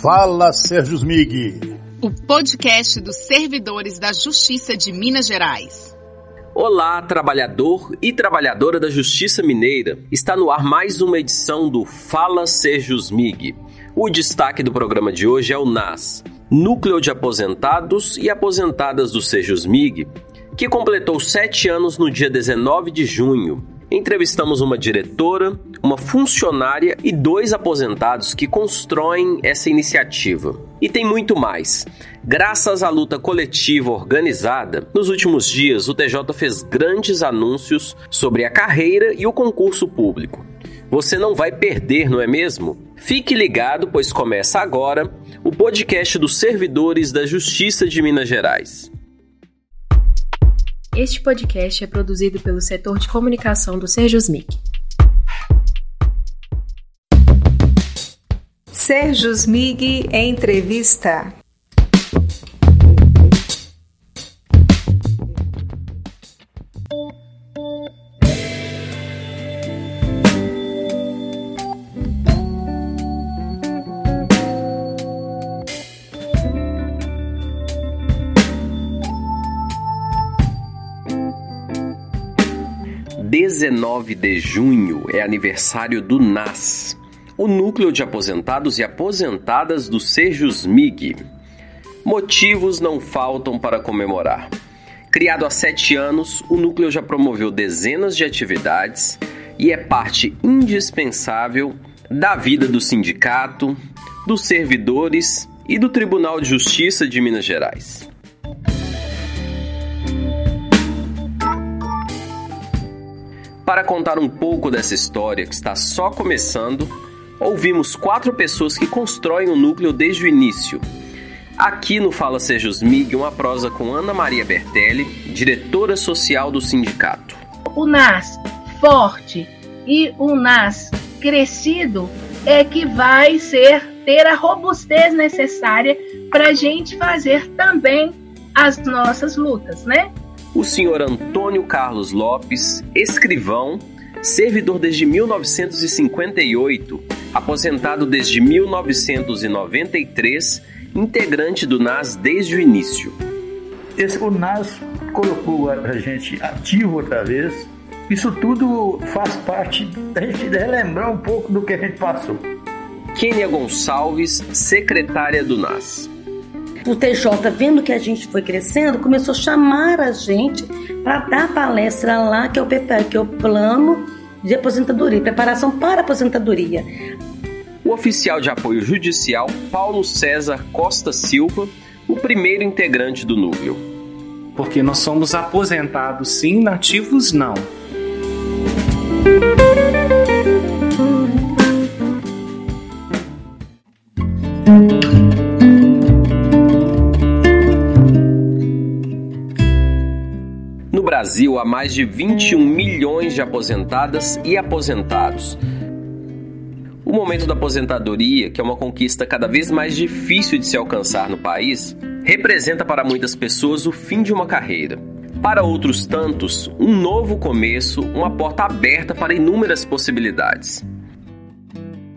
Fala Sérgio Smig. O podcast dos servidores da Justiça de Minas Gerais. Olá, trabalhador e trabalhadora da Justiça Mineira. Está no ar mais uma edição do Fala Sérgio Smig. O destaque do programa de hoje é o NAS, Núcleo de Aposentados e Aposentadas do Sejus MIG, que completou sete anos no dia 19 de junho. Entrevistamos uma diretora, uma funcionária e dois aposentados que constroem essa iniciativa. E tem muito mais. Graças à luta coletiva organizada, nos últimos dias o TJ fez grandes anúncios sobre a carreira e o concurso público. Você não vai perder, não é mesmo? Fique ligado, pois começa agora o podcast dos servidores da Justiça de Minas Gerais. Este podcast é produzido pelo setor de comunicação do Serjusmic. Serjusmig Entrevista. Dezenove de junho é aniversário do NAS, o Núcleo de Aposentados e Aposentadas do Sejus MIG. Motivos não faltam para comemorar. Criado há sete anos, o núcleo já promoveu dezenas de atividades e é parte indispensável da vida do sindicato, dos servidores e do Tribunal de Justiça de Minas Gerais. Para contar um pouco dessa história que está só começando, ouvimos quatro pessoas que constroem o núcleo desde o início. Aqui no Fala Sejus MIG, uma prosa com Ana Maria Bertelli, diretora social do sindicato. O NAS forte e o NAS crescido é que vai ser ter a robustez necessária para a gente fazer também as nossas lutas, né? O senhor Antônio Carlos Lopes, escrivão, servidor desde 1958, aposentado desde 1993, integrante do NAS desde o início. Esse, o NAS colocou a gente ativo outra vez. Isso tudo faz parte da gente relembrar um pouco do que a gente passou. Kênia Gonçalves, secretária do NAS o TJ, vendo que a gente foi crescendo, começou a chamar a gente para dar palestra lá, que é o PPA, que é o Plano de Aposentadoria, Preparação para Aposentadoria. O oficial de apoio judicial Paulo César Costa Silva, o primeiro integrante do núcleo. Porque nós somos aposentados sim, nativos não. Brasil há mais de 21 milhões de aposentadas e aposentados. O momento da aposentadoria, que é uma conquista cada vez mais difícil de se alcançar no país, representa para muitas pessoas o fim de uma carreira. Para outros tantos, um novo começo, uma porta aberta para inúmeras possibilidades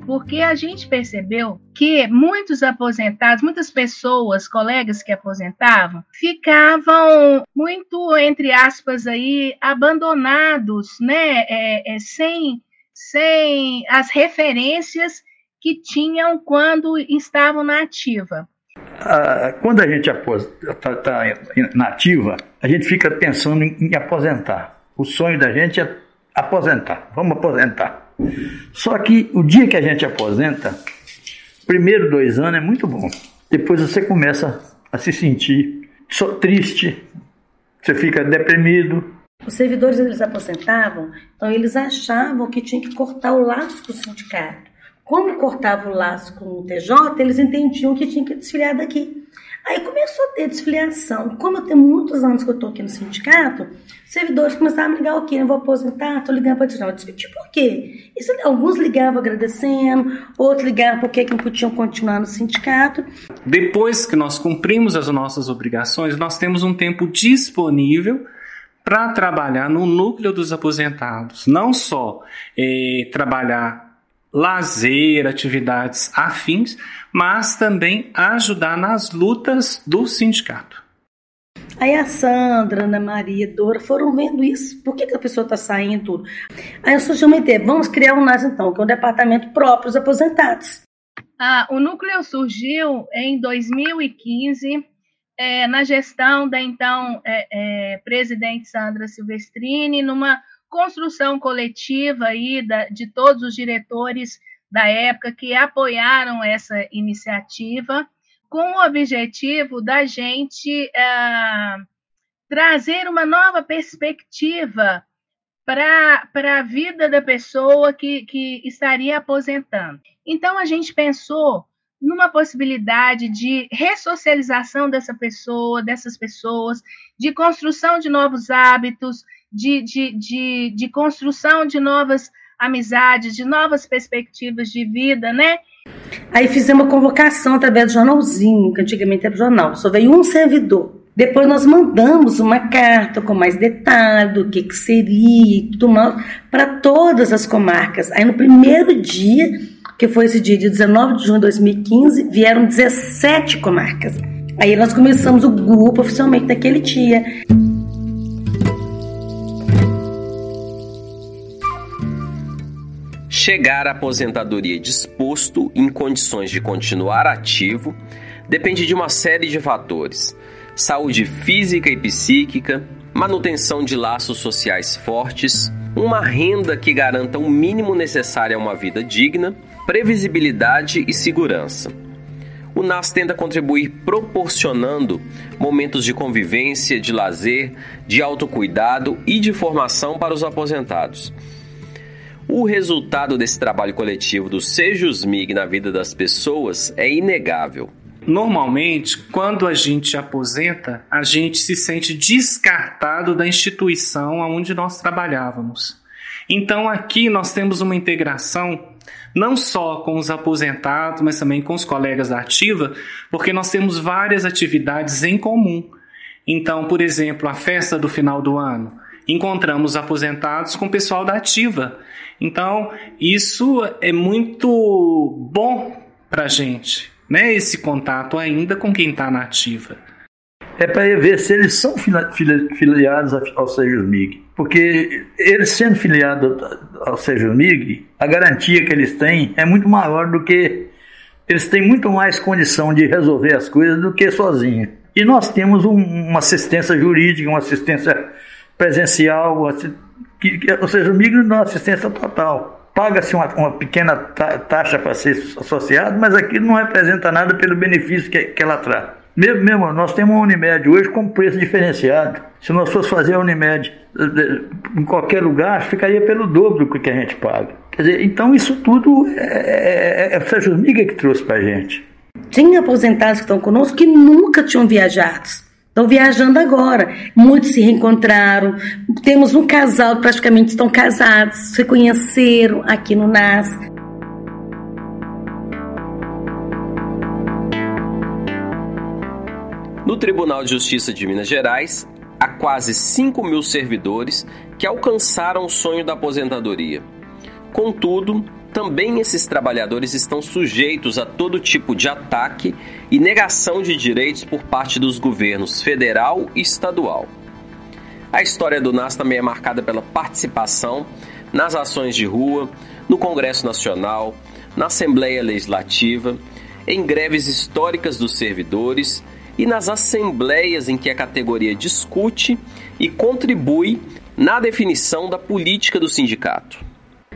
porque a gente percebeu que muitos aposentados, muitas pessoas, colegas que aposentavam, ficavam muito, entre aspas, aí, abandonados, né? É, é, sem, sem as referências que tinham quando estavam na ativa. Ah, quando a gente está tá na ativa, a gente fica pensando em, em aposentar. O sonho da gente é aposentar. Vamos aposentar. Só que o dia que a gente aposenta, primeiro dois anos é muito bom. Depois você começa a se sentir triste, você fica deprimido. Os servidores eles aposentavam, então eles achavam que tinha que cortar o laço com o sindicato. Como cortava o laço com o TJ, eles entendiam que tinha que desfiliar daqui. Aí começou a ter desfiliação. Como eu tenho muitos anos que eu estou aqui no sindicato, servidores começaram a ligar o quê? Eu vou aposentar, estou ligando para desfiliar. Eu disse, por quê? Isso, alguns ligavam agradecendo, outros ligavam porque que não podiam continuar no sindicato. Depois que nós cumprimos as nossas obrigações, nós temos um tempo disponível para trabalhar no núcleo dos aposentados. Não só eh, trabalhar lazer, atividades afins, mas também ajudar nas lutas do sindicato. Aí a Sandra, Ana Maria, Dora foram vendo isso. Por que, que a pessoa está saindo tudo? Aí eu surgiu uma ideia. Vamos criar um NAS então, que é um departamento próprio dos aposentados. Ah, o núcleo surgiu em 2015, é, na gestão da então é, é, presidente Sandra Silvestrini, numa construção coletiva aí da, de todos os diretores da época que apoiaram essa iniciativa com o objetivo da gente uh, trazer uma nova perspectiva para a vida da pessoa que, que estaria aposentando. Então, a gente pensou numa possibilidade de ressocialização dessa pessoa, dessas pessoas, de construção de novos hábitos, de, de, de, de construção de novas amizades, de novas perspectivas de vida, né? Aí fizemos uma convocação através do jornalzinho, que antigamente era jornal, só veio um servidor. Depois nós mandamos uma carta com mais detalhe do que, que seria e tudo mais para todas as comarcas. Aí no primeiro dia, que foi esse dia de 19 de junho de 2015, vieram 17 comarcas. Aí nós começamos o grupo oficialmente naquele dia. Chegar à aposentadoria disposto em condições de continuar ativo depende de uma série de fatores: saúde física e psíquica, manutenção de laços sociais fortes, uma renda que garanta o mínimo necessário a uma vida digna, previsibilidade e segurança. O NAS tenta contribuir proporcionando momentos de convivência, de lazer, de autocuidado e de formação para os aposentados o resultado desse trabalho coletivo do Sejusmig na vida das pessoas é inegável. Normalmente, quando a gente aposenta, a gente se sente descartado da instituição onde nós trabalhávamos. Então, aqui nós temos uma integração não só com os aposentados, mas também com os colegas da ativa, porque nós temos várias atividades em comum. Então, por exemplo, a festa do final do ano, encontramos aposentados com o pessoal da ativa. Então, isso é muito bom para a gente, né? Esse contato ainda com quem está na ativa. É para ver se eles são filiados ao Sejusmig. Porque eles sendo filiados ao Sejusmig, a garantia que eles têm é muito maior do que. Eles têm muito mais condição de resolver as coisas do que sozinhos. E nós temos um, uma assistência jurídica, uma assistência presencial, ou seja, o migro não assistência total. Paga-se uma, uma, pequena taxa para ser associado, mas aquilo não representa nada pelo benefício que, que ela traz. Mesmo, mesmo, nós temos uma Unimed hoje com preço diferenciado. Se nós fosse fazer a Unimed eh, em qualquer lugar, ficaria pelo dobro do que a gente paga. Quer dizer, então isso tudo é, é, é a Sejusmiga que trouxe para a gente. Tem aposentados que estão conosco que nunca tinham viajado Estão viajando agora. Muitos se reencontraram. Temos um casal, praticamente estão casados, se conheceram aqui no NAS. No Tribunal de Justiça de Minas Gerais, há quase 5 mil servidores que alcançaram o sonho da aposentadoria. Contudo, também esses trabalhadores estão sujeitos a todo tipo de ataque e negação de direitos por parte dos governos federal e estadual. A história do NAS também é marcada pela participação nas ações de rua, no Congresso Nacional, na Assembleia Legislativa, em greves históricas dos servidores e nas assembleias em que a categoria discute e contribui na definição da política do sindicato.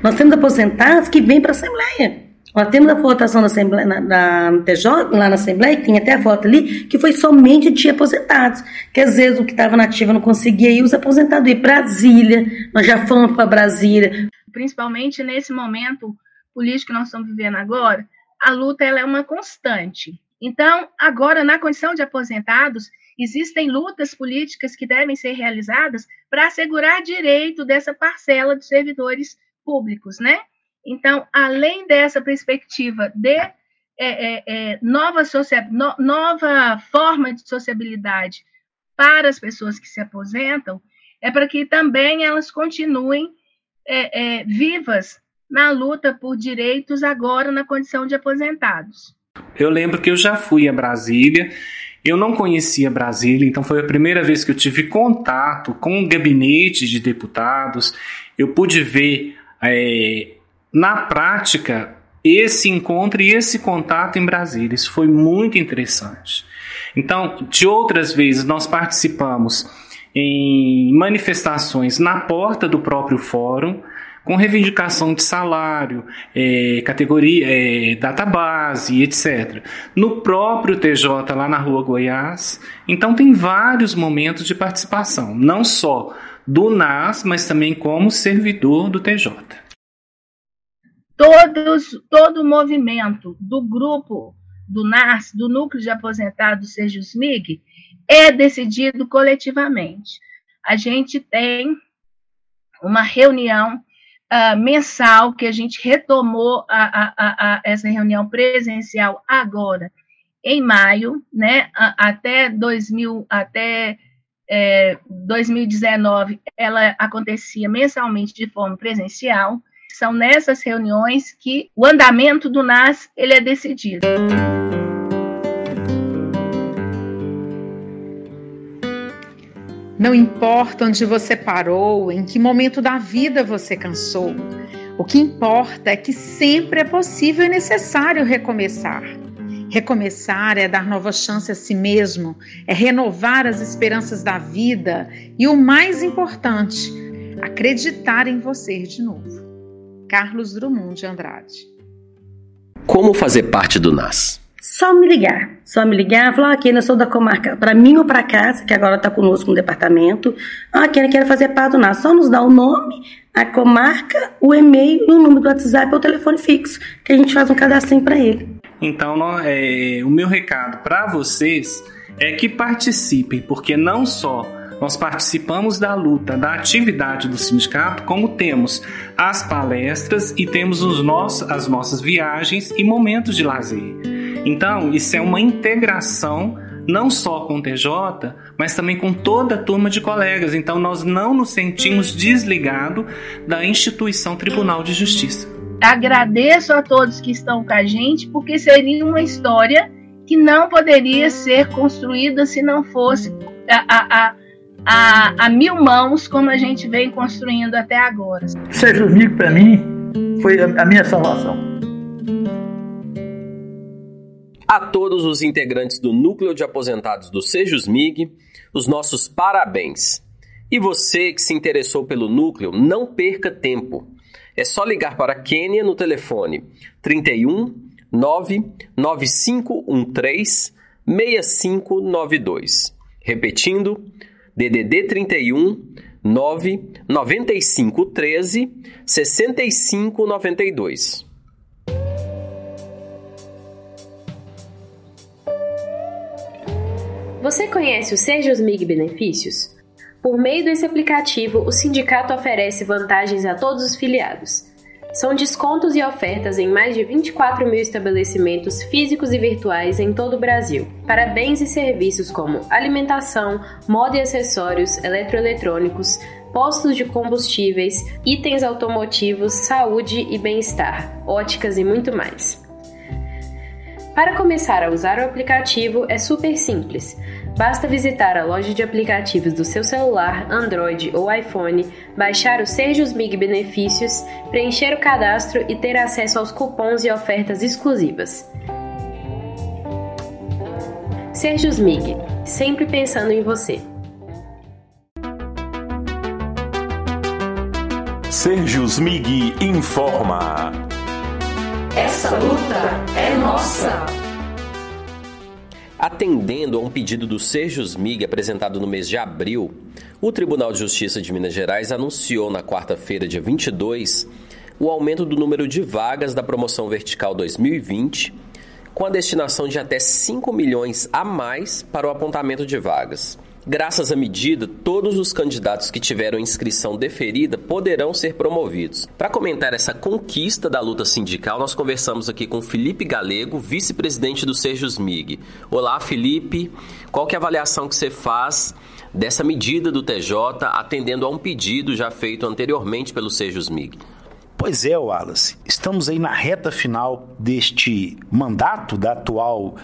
Nós temos aposentados que vêm para a Assembleia. Nós temos a votação na Assembleia, na, na TJ, lá na Assembleia, que tem até a foto ali, que foi somente de aposentados. Que às vezes o que estava nativo não conseguia ir, os aposentados ir. Brasília, nós já fomos para Brasília. Principalmente nesse momento político que nós estamos vivendo agora, a luta ela é uma constante. Então, agora, na condição de aposentados, existem lutas políticas que devem ser realizadas para assegurar direito dessa parcela de servidores públicos, né? Então, além dessa perspectiva de é, é, é, nova, no, nova forma de sociabilidade para as pessoas que se aposentam, é para que também elas continuem é, é, vivas na luta por direitos agora na condição de aposentados. Eu lembro que eu já fui a Brasília, eu não conhecia Brasília, então foi a primeira vez que eu tive contato com o gabinete de deputados. Eu pude ver é, na prática esse encontro e esse contato em Brasília. Isso foi muito interessante. Então, de outras vezes, nós participamos em manifestações na porta do próprio fórum, com reivindicação de salário, é, categoria, é, database, etc. No próprio TJ, lá na Rua Goiás. Então, tem vários momentos de participação, não só do NAS, mas também como servidor do TJ. Todos, todo o movimento do grupo do NAS, do Núcleo de Aposentados Sejusmig, é decidido coletivamente. A gente tem uma reunião uh, mensal que a gente retomou a, a, a, essa reunião presencial agora em maio, né? até 2000, até é, 2019 ela acontecia mensalmente de forma presencial. São nessas reuniões que o andamento do NAS ele é decidido. Não importa onde você parou, em que momento da vida você cansou. O que importa é que sempre é possível e necessário recomeçar. Recomeçar é dar nova chance a si mesmo, é renovar as esperanças da vida e o mais importante, acreditar em você de novo. Carlos Drummond de Andrade. Como fazer parte do NAS? Só me ligar. Só me ligar, falar, ah, Kênia, eu sou da comarca, para mim ou para casa, que agora está conosco no departamento. Ah, Kênia, quero fazer parte do NAS. Só nos dá o nome, a comarca, o e-mail, o número do WhatsApp ou o telefone fixo, que a gente faz um cadastrinho para ele. Então, é, o meu recado para vocês é que participem, porque não só nós participamos da luta, da atividade do sindicato, como temos as palestras e temos os nossos, as nossas viagens e momentos de lazer. Então, isso é uma integração não só com o TJ, mas também com toda a turma de colegas. Então, nós não nos sentimos desligados da instituição Tribunal de Justiça. Agradeço a todos que estão com a gente, porque seria uma história que não poderia ser construída se não fosse a, a, a, a mil mãos, como a gente vem construindo até agora. Seja amigo para mim, foi a minha salvação. A todos os integrantes do Núcleo de Aposentados do Sejusmig, os nossos parabéns. E você que se interessou pelo núcleo, não perca tempo. É só ligar para a Quênia no telefone 31 99513 6592. Repetindo, DDD 31 99513 6592. Você conhece o Sejus MIG Benefícios? Por meio desse aplicativo, o sindicato oferece vantagens a todos os filiados. São descontos e ofertas em mais de 24 mil estabelecimentos físicos e virtuais em todo o Brasil, para bens e serviços como alimentação, moda e acessórios, eletroeletrônicos, postos de combustíveis, itens automotivos, saúde e bem-estar, óticas e muito mais. Para começar a usar o aplicativo é super simples. Basta visitar a loja de aplicativos do seu celular, Android ou iPhone, baixar o Sejus Mig Benefícios, preencher o cadastro e ter acesso aos cupons e ofertas exclusivas. Sejus Mig, sempre pensando em você. Sejus Mig informa. Essa luta é nossa. Atendendo a um pedido do Sejus MIG apresentado no mês de abril, o Tribunal de Justiça de Minas Gerais anunciou na quarta-feira, dia 22, o aumento do número de vagas da promoção vertical 2020, com a destinação de até 5 milhões a mais para o apontamento de vagas. Graças à medida, todos os candidatos que tiveram inscrição deferida poderão ser promovidos. Para comentar essa conquista da luta sindical, nós conversamos aqui com Felipe Galego, vice-presidente do Sejus MIG. Olá, Felipe. Qual que é a avaliação que você faz dessa medida do TJ atendendo a um pedido já feito anteriormente pelo Sejus MIG? Pois é, Wallace. Estamos aí na reta final deste mandato da atual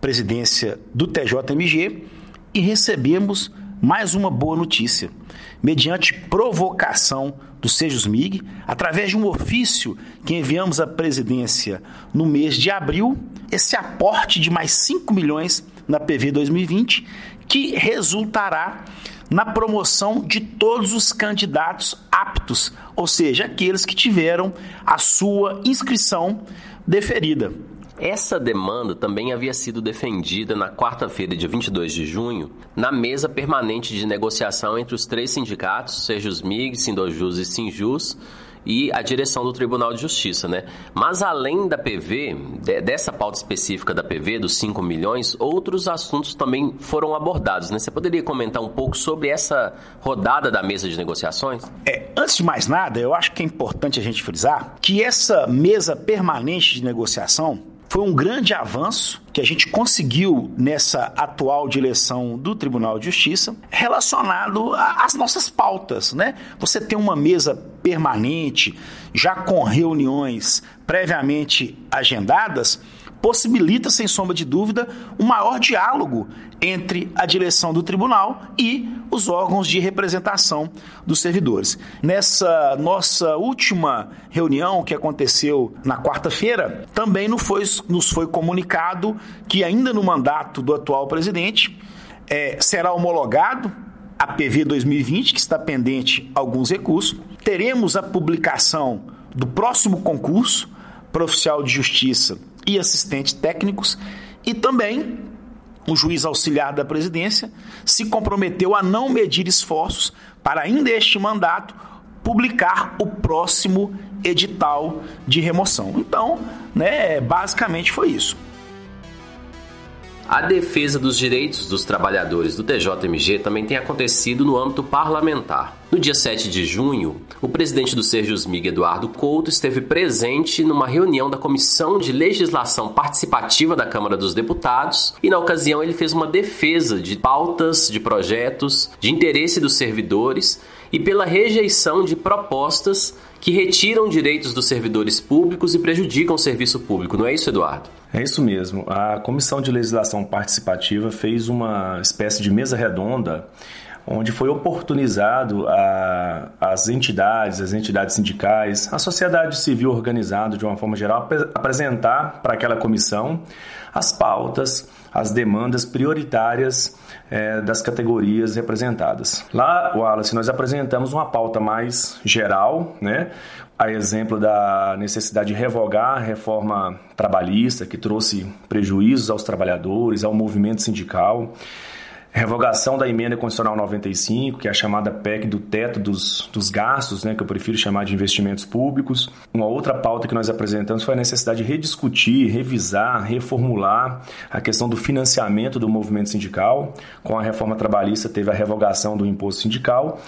presidência do TJMG e recebemos mais uma boa notícia. Mediante provocação do Sejus MIG, através de um ofício que enviamos à presidência no mês de abril, esse aporte de mais 5 milhões na PV 2020, que resultará na promoção de todos os candidatos aptos, ou seja, aqueles que tiveram a sua inscrição deferida. Essa demanda também havia sido defendida na quarta-feira, dia 22 de junho, na mesa permanente de negociação entre os três sindicatos, Sejus MIG, Sindojus e Sinjus, e a direção do Tribunal de Justiça, né? Mas além da PV, dessa pauta específica da PV, dos 5 milhões, outros assuntos também foram abordados, né? Você poderia comentar um pouco sobre essa rodada da mesa de negociações? É, antes de mais nada, eu acho que é importante a gente frisar que essa mesa permanente de negociação foi um grande avanço que a gente conseguiu nessa atual direção do Tribunal de Justiça relacionado às nossas pautas, né? Você tem uma mesa permanente, já com reuniões previamente agendadas, possibilita, sem sombra de dúvida, um maior diálogo entre a direção do tribunal e os órgãos de representação dos servidores. Nessa nossa última reunião que aconteceu na quarta-feira, também nos foi, nos foi comunicado que, ainda no mandato do atual presidente, é, será homologado a PV 2020, que está pendente alguns recursos. Teremos a publicação do próximo concurso para oficial de justiça e assistentes técnicos e também o juiz auxiliar da presidência se comprometeu a não medir esforços para, ainda este mandato, publicar o próximo edital de remoção. Então, né, basicamente foi isso. A defesa dos direitos dos trabalhadores do TJMG também tem acontecido no âmbito parlamentar. No dia 7 de junho, o presidente do Serjusmig, Eduardo Couto, esteve presente numa reunião da Comissão de Legislação Participativa da Câmara dos Deputados e, na ocasião, ele fez uma defesa de pautas, de projetos, de interesse dos servidores e pela rejeição de propostas que retiram direitos dos servidores públicos e prejudicam o serviço público. Não é isso, Eduardo? É isso mesmo. A Comissão de Legislação Participativa fez uma espécie de mesa redonda onde foi oportunizado a, as entidades, as entidades sindicais, a sociedade civil organizada de uma forma geral, apresentar para aquela comissão as pautas, as demandas prioritárias é, das categorias representadas. Lá, Wallace, nós apresentamos uma pauta mais geral, né? a exemplo da necessidade de revogar a reforma trabalhista, que trouxe prejuízos aos trabalhadores, ao movimento sindical revogação da emenda constitucional 95, que é a chamada PEC do teto dos, dos gastos, né, que eu prefiro chamar de investimentos públicos. Uma outra pauta que nós apresentamos foi a necessidade de rediscutir, revisar, reformular a questão do financiamento do movimento sindical. Com a reforma trabalhista teve a revogação do imposto sindical,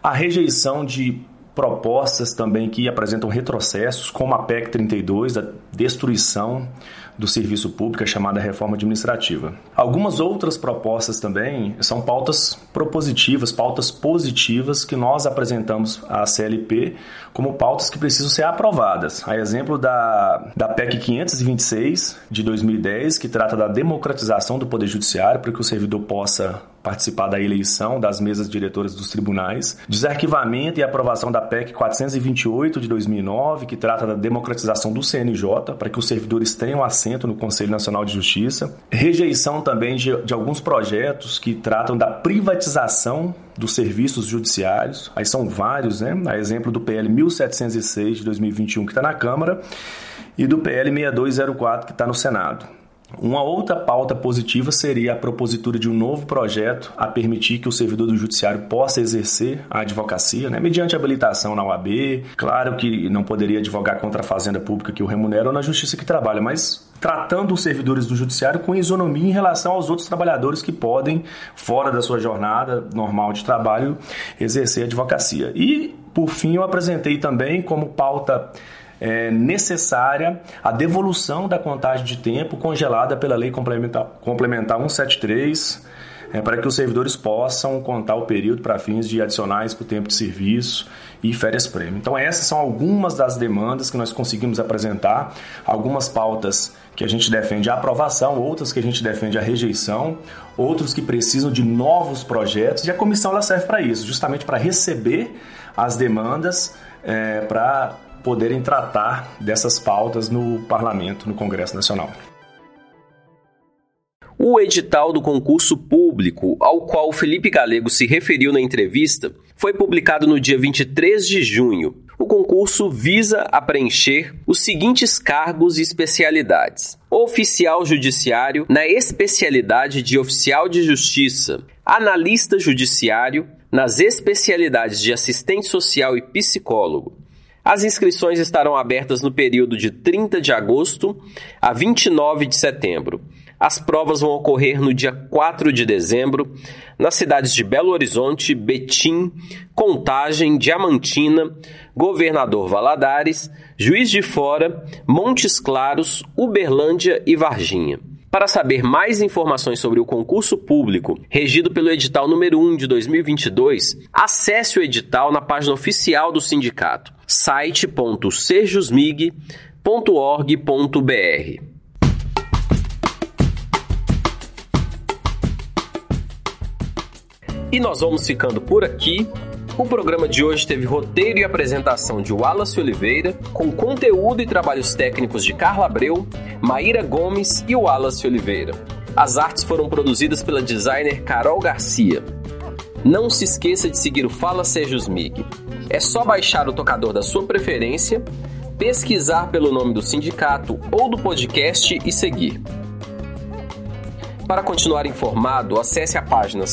a rejeição de propostas também que apresentam retrocessos, como a PEC 32, da destruição do serviço público, a chamada reforma administrativa. Algumas outras propostas também são pautas propositivas, pautas positivas que nós apresentamos à CLP como pautas que precisam ser aprovadas. A exemplo da, da PEC 526 de 2010, que trata da democratização do Poder Judiciário para que o servidor possa participar da eleição das mesas diretoras dos tribunais, desarquivamento e aprovação da PEC 428 de 2009, que trata da democratização do CNJ, para que os servidores tenham assento no Conselho Nacional de Justiça, rejeição também de, de alguns projetos que tratam da privatização dos serviços judiciários, aí são vários, né? A exemplo do PL 1706 de 2021 que está na Câmara e do PL 6204 que está no Senado. Uma outra pauta positiva seria a propositura de um novo projeto a permitir que o servidor do judiciário possa exercer a advocacia, né, mediante habilitação na UAB. Claro que não poderia advogar contra a fazenda pública que o remunera ou na justiça que trabalha, mas tratando os servidores do judiciário com isonomia em relação aos outros trabalhadores que podem, fora da sua jornada normal de trabalho, exercer a advocacia. E, por fim, eu apresentei também como pauta é, necessária a devolução da contagem de tempo congelada pela Lei Complementar, complementar 173 é, para que os servidores possam contar o período para fins de adicionais para o tempo de serviço e férias prêmio. Então essas são algumas das demandas que nós conseguimos apresentar, algumas pautas que a gente defende a aprovação, outras que a gente defende a rejeição, outros que precisam de novos projetos e a comissão ela serve para isso, justamente para receber as demandas é, para poderem tratar dessas pautas no Parlamento, no Congresso Nacional. O edital do concurso público, ao qual Felipe Galego se referiu na entrevista, foi publicado no dia 23 de junho. O concurso visa a preencher os seguintes cargos e especialidades: oficial judiciário na especialidade de oficial de justiça, analista judiciário nas especialidades de assistente social e psicólogo. As inscrições estarão abertas no período de 30 de agosto a 29 de setembro. As provas vão ocorrer no dia 4 de dezembro, nas cidades de Belo Horizonte, Betim, Contagem, Diamantina, Governador Valadares, Juiz de Fora, Montes Claros, Uberlândia e Varginha. Para saber mais informações sobre o concurso público, regido pelo edital número 1 de 2022, acesse o edital na página oficial do sindicato, site.sejusmig.org.br. E nós vamos ficando por aqui. O programa de hoje teve roteiro e apresentação de Wallace Oliveira, com conteúdo e trabalhos técnicos de Carla Abreu, Maíra Gomes e Wallace Oliveira. As artes foram produzidas pela designer Carol Garcia. Não se esqueça de seguir o Fala Sejus Mig. É só baixar o tocador da sua preferência, pesquisar pelo nome do sindicato ou do podcast e seguir. Para continuar informado, acesse a página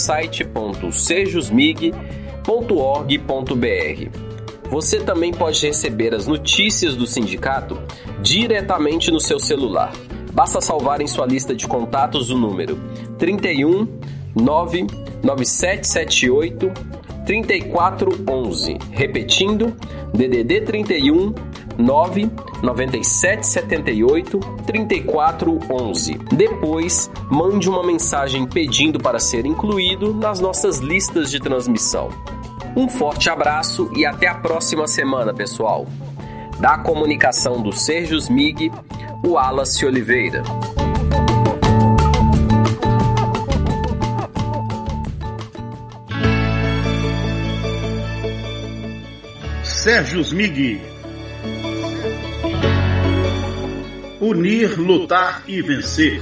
site.sejusmig.org.br. Você também pode receber as notícias do sindicato diretamente no seu celular. Basta salvar em sua lista de contatos o número 31 99778 3411. Repetindo, DDD 31 9 97 78 34 11. Depois, mande uma mensagem pedindo para ser incluído nas nossas listas de transmissão. Um forte abraço e até a próxima semana, pessoal. Da comunicação do Serjus Mig, o Wallace Oliveira. Sérgio Smig Unir, lutar e vencer.